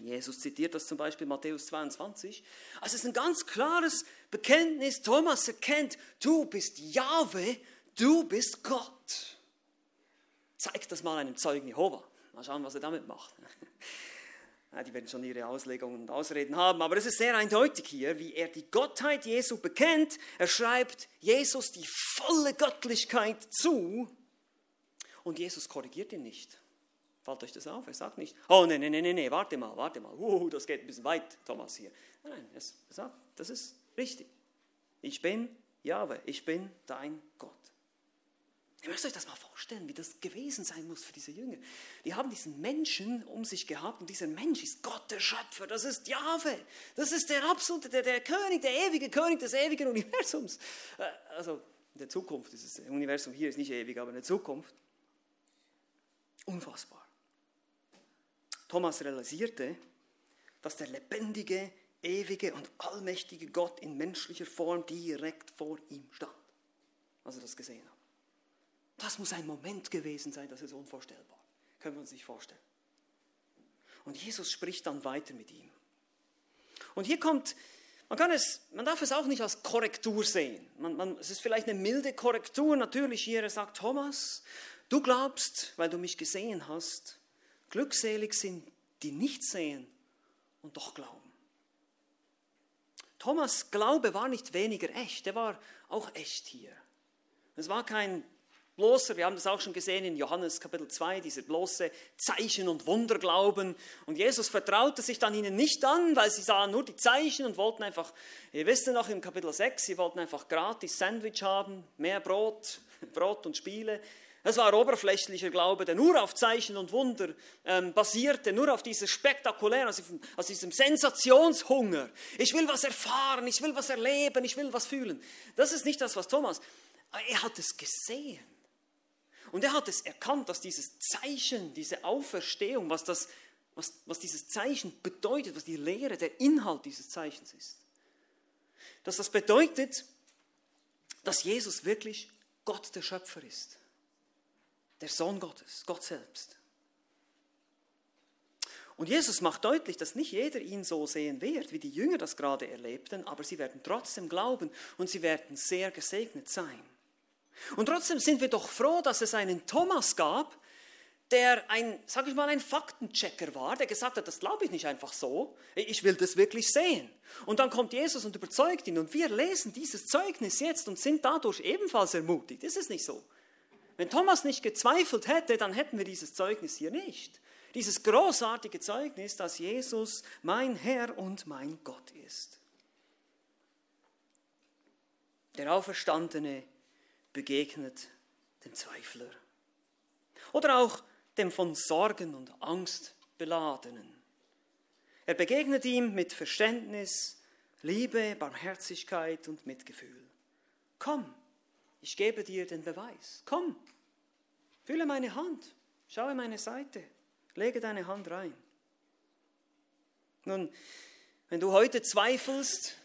Jesus zitiert das zum Beispiel Matthäus 22. Also es ist ein ganz klares Bekenntnis. Thomas erkennt, du bist Jahwe, du bist Gott. Zeig das mal einem Zeugen Jehova. Mal schauen, was er damit macht. Die werden schon ihre Auslegungen und Ausreden haben, aber es ist sehr eindeutig hier, wie er die Gottheit Jesu bekennt. Er schreibt Jesus die volle Göttlichkeit zu und Jesus korrigiert ihn nicht. Fällt euch das auf? Er sagt nicht, oh nee, nee, nee, nee, warte mal, warte mal, uh, das geht ein bisschen weit, Thomas hier. Nein, er sagt, das ist richtig. Ich bin Jahwe, ich bin dein Gott. Ihr müsst euch das mal vorstellen, wie das gewesen sein muss für diese Jünger. Die haben diesen Menschen um sich gehabt und dieser Mensch ist Gott, der Schöpfer, das ist Jahwe, das ist der absolute, der, der König, der ewige König des ewigen Universums. Äh, also in der Zukunft, dieses Universum hier ist nicht ewig, aber in der Zukunft. Unfassbar. Thomas realisierte, dass der lebendige, ewige und allmächtige Gott in menschlicher Form direkt vor ihm stand, als er das gesehen hat. Das muss ein Moment gewesen sein, das ist unvorstellbar. Können wir uns nicht vorstellen. Und Jesus spricht dann weiter mit ihm. Und hier kommt Man, kann es, man darf es auch nicht als Korrektur sehen. Man, man, es ist vielleicht eine milde Korrektur. Natürlich hier, er sagt, Thomas, du glaubst, weil du mich gesehen hast. Glückselig sind, die nicht sehen und doch glauben. Thomas Glaube war nicht weniger echt, der war auch echt hier. Es war kein bloßer, wir haben das auch schon gesehen in Johannes Kapitel 2, dieser bloße Zeichen- und Wunderglauben. Und Jesus vertraute sich dann ihnen nicht an, weil sie sahen nur die Zeichen und wollten einfach, ihr wisst ja noch im Kapitel 6, sie wollten einfach gratis Sandwich haben, mehr Brot, Brot und Spiele. Das war oberflächlicher Glaube, der nur auf Zeichen und Wunder ähm, basierte, nur auf dieser spektakulären, aus, aus diesem Sensationshunger. Ich will was erfahren, ich will was erleben, ich will was fühlen. Das ist nicht das, was Thomas, er hat es gesehen. Und er hat es erkannt, dass dieses Zeichen, diese Auferstehung, was, das, was, was dieses Zeichen bedeutet, was die Lehre, der Inhalt dieses Zeichens ist. Dass das bedeutet, dass Jesus wirklich Gott der Schöpfer ist der Sohn Gottes, Gott selbst. Und Jesus macht deutlich, dass nicht jeder ihn so sehen wird, wie die Jünger das gerade erlebten, aber sie werden trotzdem glauben und sie werden sehr gesegnet sein. Und trotzdem sind wir doch froh, dass es einen Thomas gab, der ein, sag ich mal, ein Faktenchecker war, der gesagt hat, das glaube ich nicht einfach so, ich will das wirklich sehen. Und dann kommt Jesus und überzeugt ihn und wir lesen dieses Zeugnis jetzt und sind dadurch ebenfalls ermutigt. Ist es nicht so? Wenn Thomas nicht gezweifelt hätte, dann hätten wir dieses Zeugnis hier nicht. Dieses großartige Zeugnis, dass Jesus mein Herr und mein Gott ist. Der Auferstandene begegnet dem Zweifler. Oder auch dem von Sorgen und Angst beladenen. Er begegnet ihm mit Verständnis, Liebe, Barmherzigkeit und Mitgefühl. Komm, ich gebe dir den Beweis. Komm, fühle meine Hand, schaue meine Seite, lege deine Hand rein. Nun, wenn du heute zweifelst,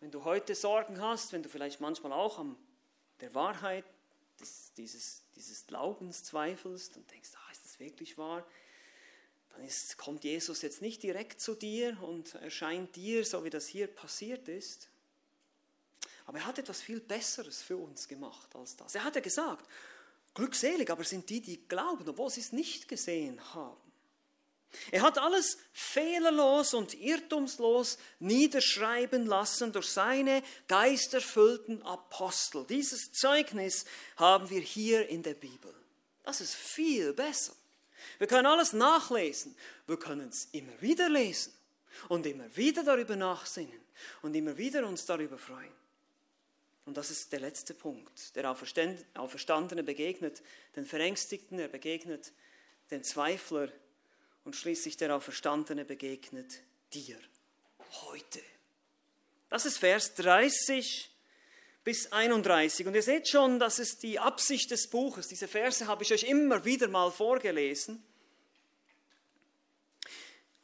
wenn du heute Sorgen hast, wenn du vielleicht manchmal auch an der Wahrheit des, dieses, dieses Glaubens zweifelst und denkst, ah, ist das wirklich wahr? Dann ist, kommt Jesus jetzt nicht direkt zu dir und erscheint dir, so wie das hier passiert ist, aber er hat etwas viel Besseres für uns gemacht als das. Er hat ja gesagt, glückselig aber sind die, die glauben, obwohl sie es nicht gesehen haben. Er hat alles fehlerlos und irrtumslos niederschreiben lassen durch seine geisterfüllten Apostel. Dieses Zeugnis haben wir hier in der Bibel. Das ist viel besser. Wir können alles nachlesen. Wir können es immer wieder lesen und immer wieder darüber nachsinnen und immer wieder uns darüber freuen. Und das ist der letzte Punkt. Der Auferstandene begegnet den Verängstigten, er begegnet den Zweifler und schließlich der Auferstandene begegnet dir heute. Das ist Vers 30 bis 31. Und ihr seht schon, das ist die Absicht des Buches. Diese Verse habe ich euch immer wieder mal vorgelesen.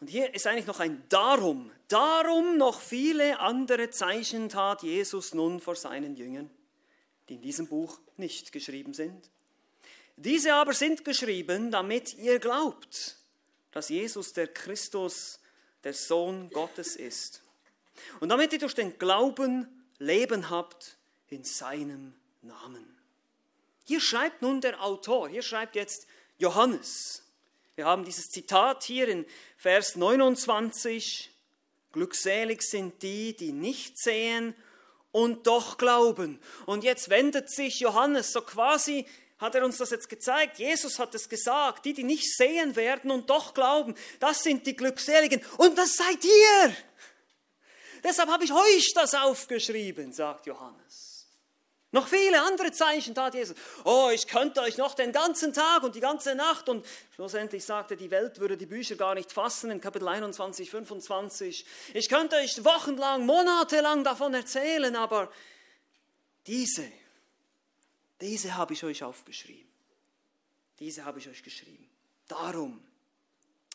Und hier ist eigentlich noch ein Darum. Darum noch viele andere Zeichen tat Jesus nun vor seinen Jüngern, die in diesem Buch nicht geschrieben sind. Diese aber sind geschrieben, damit ihr glaubt, dass Jesus der Christus, der Sohn Gottes ist. Und damit ihr durch den Glauben Leben habt in seinem Namen. Hier schreibt nun der Autor, hier schreibt jetzt Johannes, wir haben dieses Zitat hier in Vers 29. Glückselig sind die, die nicht sehen und doch glauben. Und jetzt wendet sich Johannes so quasi, hat er uns das jetzt gezeigt. Jesus hat es gesagt. Die, die nicht sehen werden und doch glauben, das sind die Glückseligen. Und das seid ihr. Deshalb habe ich euch das aufgeschrieben, sagt Johannes. Noch viele andere Zeichen tat Jesus. Oh, ich könnte euch noch den ganzen Tag und die ganze Nacht und schlussendlich sagte, die Welt würde die Bücher gar nicht fassen in Kapitel 21, 25. Ich könnte euch wochenlang, monatelang davon erzählen, aber diese, diese habe ich euch aufgeschrieben. Diese habe ich euch geschrieben. Darum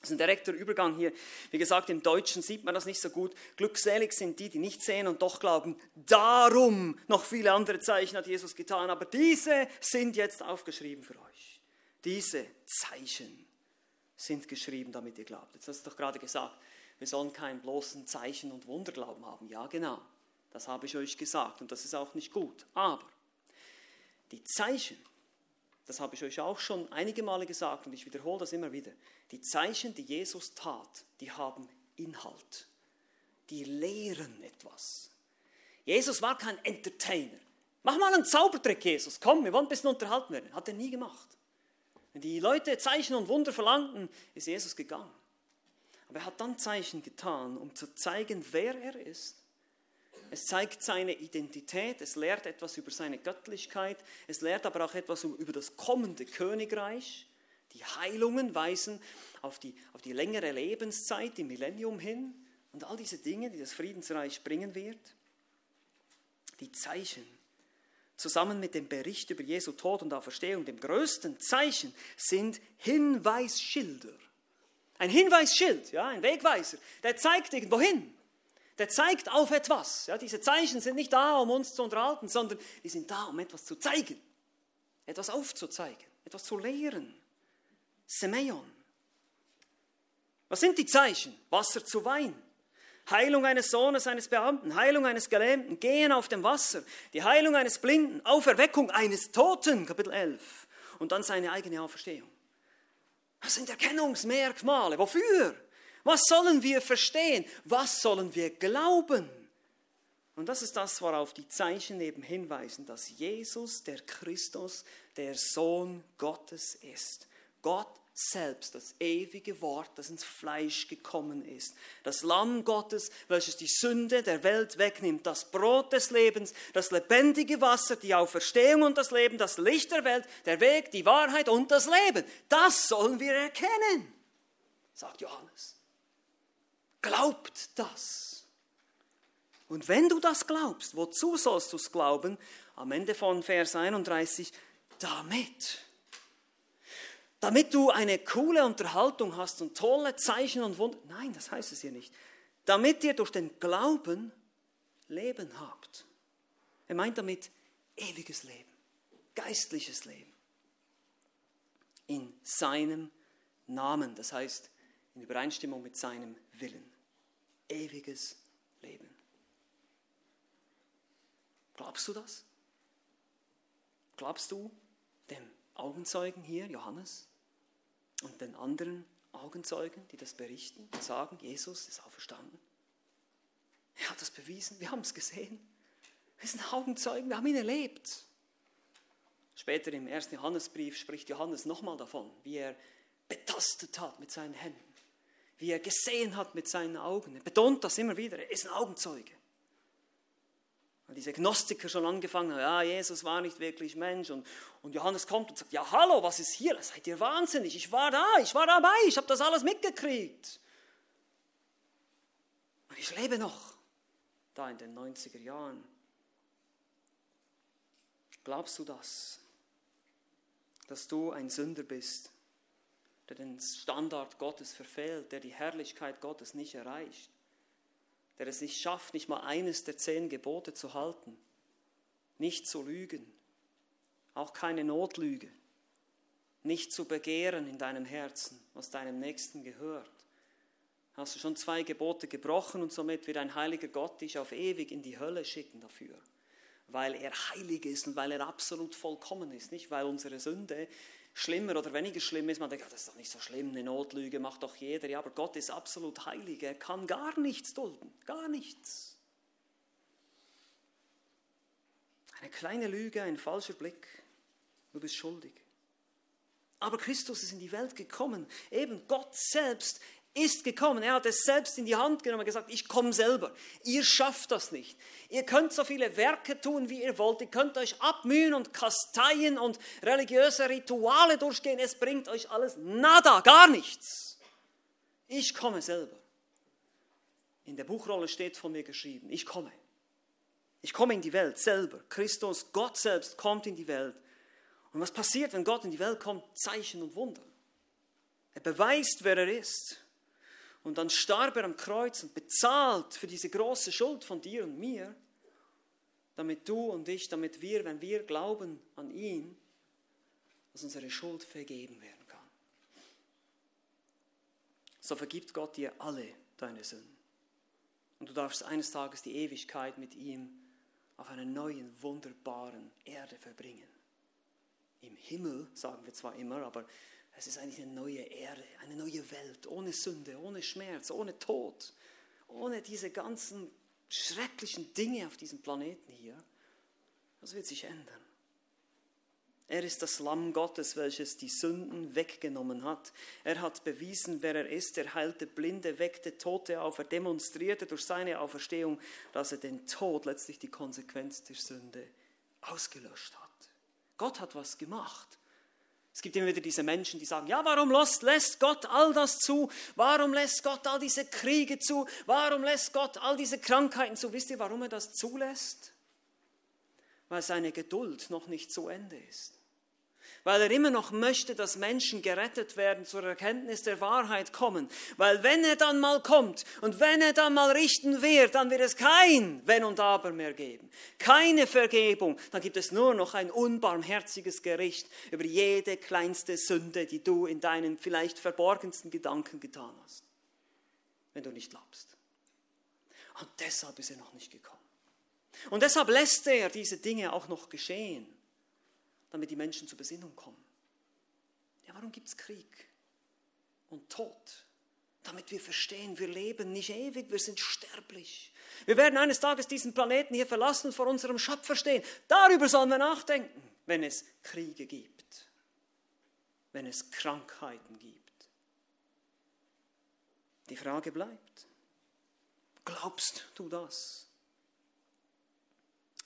das ist ein direkter Übergang hier. Wie gesagt, im Deutschen sieht man das nicht so gut. Glückselig sind die, die nicht sehen und doch glauben. Darum noch viele andere Zeichen hat Jesus getan, aber diese sind jetzt aufgeschrieben für euch. Diese Zeichen sind geschrieben, damit ihr glaubt. Jetzt hast du doch gerade gesagt, wir sollen keinen bloßen Zeichen- und Wunderglauben haben. Ja, genau, das habe ich euch gesagt und das ist auch nicht gut. Aber die Zeichen, das habe ich euch auch schon einige Male gesagt und ich wiederhole das immer wieder, die Zeichen, die Jesus tat, die haben Inhalt. Die lehren etwas. Jesus war kein Entertainer. Mach mal einen Zaubertrick, Jesus. Komm, wir wollen ein bisschen unterhalten werden. Hat er nie gemacht. Wenn die Leute Zeichen und Wunder verlangten, ist Jesus gegangen. Aber er hat dann Zeichen getan, um zu zeigen, wer er ist. Es zeigt seine Identität, es lehrt etwas über seine Göttlichkeit, es lehrt aber auch etwas über das kommende Königreich. Die Heilungen weisen auf die, auf die längere Lebenszeit, die Millennium hin und all diese Dinge, die das Friedensreich bringen wird. Die Zeichen zusammen mit dem Bericht über Jesu Tod und Auferstehung, dem größten Zeichen, sind Hinweisschilder. Ein Hinweisschild, ja, ein Wegweiser, der zeigt irgendwo hin. Der zeigt auf etwas. Ja, diese Zeichen sind nicht da, um uns zu unterhalten, sondern die sind da, um etwas zu zeigen, etwas aufzuzeigen, etwas zu lehren. Semeion. Was sind die Zeichen? Wasser zu Wein. Heilung eines Sohnes eines Beamten, Heilung eines Gelähmten, Gehen auf dem Wasser, die Heilung eines Blinden, Auferweckung eines Toten, Kapitel 11, und dann seine eigene Auferstehung. Das sind Erkennungsmerkmale. Wofür? Was sollen wir verstehen? Was sollen wir glauben? Und das ist das, worauf die Zeichen eben hinweisen, dass Jesus, der Christus, der Sohn Gottes ist. Gott selbst, das ewige Wort, das ins Fleisch gekommen ist. Das Lamm Gottes, welches die Sünde der Welt wegnimmt, das Brot des Lebens, das lebendige Wasser, die Auferstehung und das Leben, das Licht der Welt, der Weg, die Wahrheit und das Leben. Das sollen wir erkennen, sagt Johannes. Glaubt das. Und wenn du das glaubst, wozu sollst du es glauben? Am Ende von Vers 31, damit damit du eine coole Unterhaltung hast und tolle Zeichen und Wunder. Nein, das heißt es hier nicht. Damit ihr durch den Glauben Leben habt. Er meint damit ewiges Leben, geistliches Leben. In seinem Namen, das heißt in Übereinstimmung mit seinem Willen. Ewiges Leben. Glaubst du das? Glaubst du dem Augenzeugen hier, Johannes, und den anderen Augenzeugen, die das berichten und sagen, Jesus ist auferstanden. Er hat das bewiesen, wir haben es gesehen. Wir sind Augenzeugen, wir haben ihn erlebt. Später im ersten Johannesbrief spricht Johannes nochmal davon, wie er betastet hat mit seinen Händen, wie er gesehen hat mit seinen Augen. Er betont das immer wieder, er ist ein Augenzeuge. Weil diese Gnostiker schon angefangen haben, ja, Jesus war nicht wirklich Mensch. Und, und Johannes kommt und sagt, ja, hallo, was ist hier? Seid ihr wahnsinnig? Ich war da, ich war dabei, ich habe das alles mitgekriegt. Und ich lebe noch, da in den 90er Jahren. Glaubst du das? Dass du ein Sünder bist, der den Standard Gottes verfehlt, der die Herrlichkeit Gottes nicht erreicht? der es nicht schafft, nicht mal eines der zehn Gebote zu halten, nicht zu lügen, auch keine Notlüge, nicht zu begehren in deinem Herzen, was deinem Nächsten gehört. Hast du schon zwei Gebote gebrochen und somit wird ein heiliger Gott dich auf ewig in die Hölle schicken dafür, weil er heilig ist und weil er absolut vollkommen ist, nicht weil unsere Sünde schlimmer oder weniger schlimm ist. Man denkt, das ist doch nicht so schlimm, eine Notlüge macht doch jeder. Ja, aber Gott ist absolut heilig. Er kann gar nichts dulden. Gar nichts. Eine kleine Lüge, ein falscher Blick. Du bist schuldig. Aber Christus ist in die Welt gekommen. Eben Gott selbst ist gekommen. Er hat es selbst in die Hand genommen und gesagt, ich komme selber. Ihr schafft das nicht. Ihr könnt so viele Werke tun, wie ihr wollt. Ihr könnt euch abmühen und kasteien und religiöse Rituale durchgehen. Es bringt euch alles nada, gar nichts. Ich komme selber. In der Buchrolle steht von mir geschrieben, ich komme. Ich komme in die Welt selber. Christus, Gott selbst kommt in die Welt. Und was passiert, wenn Gott in die Welt kommt? Zeichen und Wunder. Er beweist, wer er ist. Und dann starb er am Kreuz und bezahlt für diese große Schuld von dir und mir, damit du und ich, damit wir, wenn wir glauben an ihn, dass unsere Schuld vergeben werden kann. So vergibt Gott dir alle deine Sünden. Und du darfst eines Tages die Ewigkeit mit ihm auf einer neuen, wunderbaren Erde verbringen. Im Himmel, sagen wir zwar immer, aber es ist eigentlich eine neue Erde, eine neue Welt, ohne Sünde, ohne Schmerz, ohne Tod, ohne diese ganzen schrecklichen Dinge auf diesem Planeten hier. Das wird sich ändern. Er ist das Lamm Gottes, welches die Sünden weggenommen hat. Er hat bewiesen, wer er ist. Er heilte Blinde, weckte Tote auf. Er demonstrierte durch seine Auferstehung, dass er den Tod, letztlich die Konsequenz der Sünde, ausgelöscht hat. Gott hat was gemacht. Es gibt immer wieder diese Menschen, die sagen, ja, warum lässt Gott all das zu? Warum lässt Gott all diese Kriege zu? Warum lässt Gott all diese Krankheiten zu? Wisst ihr, warum er das zulässt? Weil seine Geduld noch nicht zu Ende ist weil er immer noch möchte, dass Menschen gerettet werden, zur Erkenntnis der Wahrheit kommen. Weil wenn er dann mal kommt und wenn er dann mal richten wird, dann wird es kein Wenn und Aber mehr geben. Keine Vergebung. Dann gibt es nur noch ein unbarmherziges Gericht über jede kleinste Sünde, die du in deinen vielleicht verborgensten Gedanken getan hast. Wenn du nicht glaubst. Und deshalb ist er noch nicht gekommen. Und deshalb lässt er diese Dinge auch noch geschehen damit die Menschen zur Besinnung kommen. Ja, warum gibt es Krieg und Tod? Damit wir verstehen, wir leben nicht ewig, wir sind sterblich. Wir werden eines Tages diesen Planeten hier verlassen und vor unserem Schöpfer stehen. Darüber sollen wir nachdenken, wenn es Kriege gibt, wenn es Krankheiten gibt. Die Frage bleibt, glaubst du das?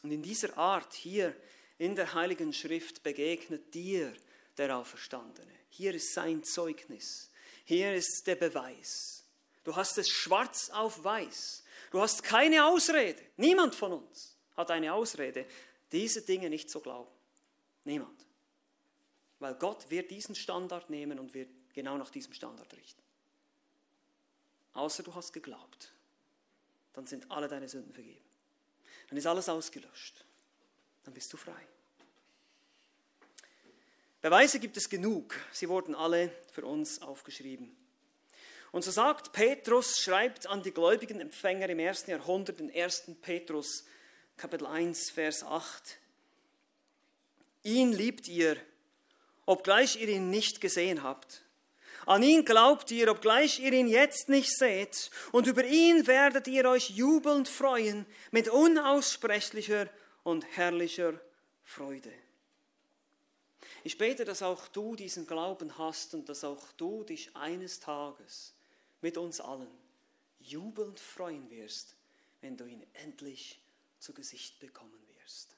Und in dieser Art hier in der Heiligen Schrift begegnet dir der Auferstandene. Hier ist sein Zeugnis. Hier ist der Beweis. Du hast es schwarz auf weiß. Du hast keine Ausrede. Niemand von uns hat eine Ausrede, diese Dinge nicht zu glauben. Niemand. Weil Gott wird diesen Standard nehmen und wird genau nach diesem Standard richten. Außer du hast geglaubt. Dann sind alle deine Sünden vergeben. Dann ist alles ausgelöscht. Dann bist du frei. Beweise gibt es genug. Sie wurden alle für uns aufgeschrieben. Und so sagt Petrus, schreibt an die gläubigen Empfänger im ersten Jahrhundert, in 1. Petrus Kapitel 1, Vers 8. Ihn liebt ihr, obgleich ihr ihn nicht gesehen habt. An ihn glaubt ihr, obgleich ihr ihn jetzt nicht seht. Und über ihn werdet ihr euch jubelnd freuen mit unaussprechlicher und herrlicher Freude. Ich bete, dass auch du diesen Glauben hast und dass auch du dich eines Tages mit uns allen jubelnd freuen wirst, wenn du ihn endlich zu Gesicht bekommen wirst.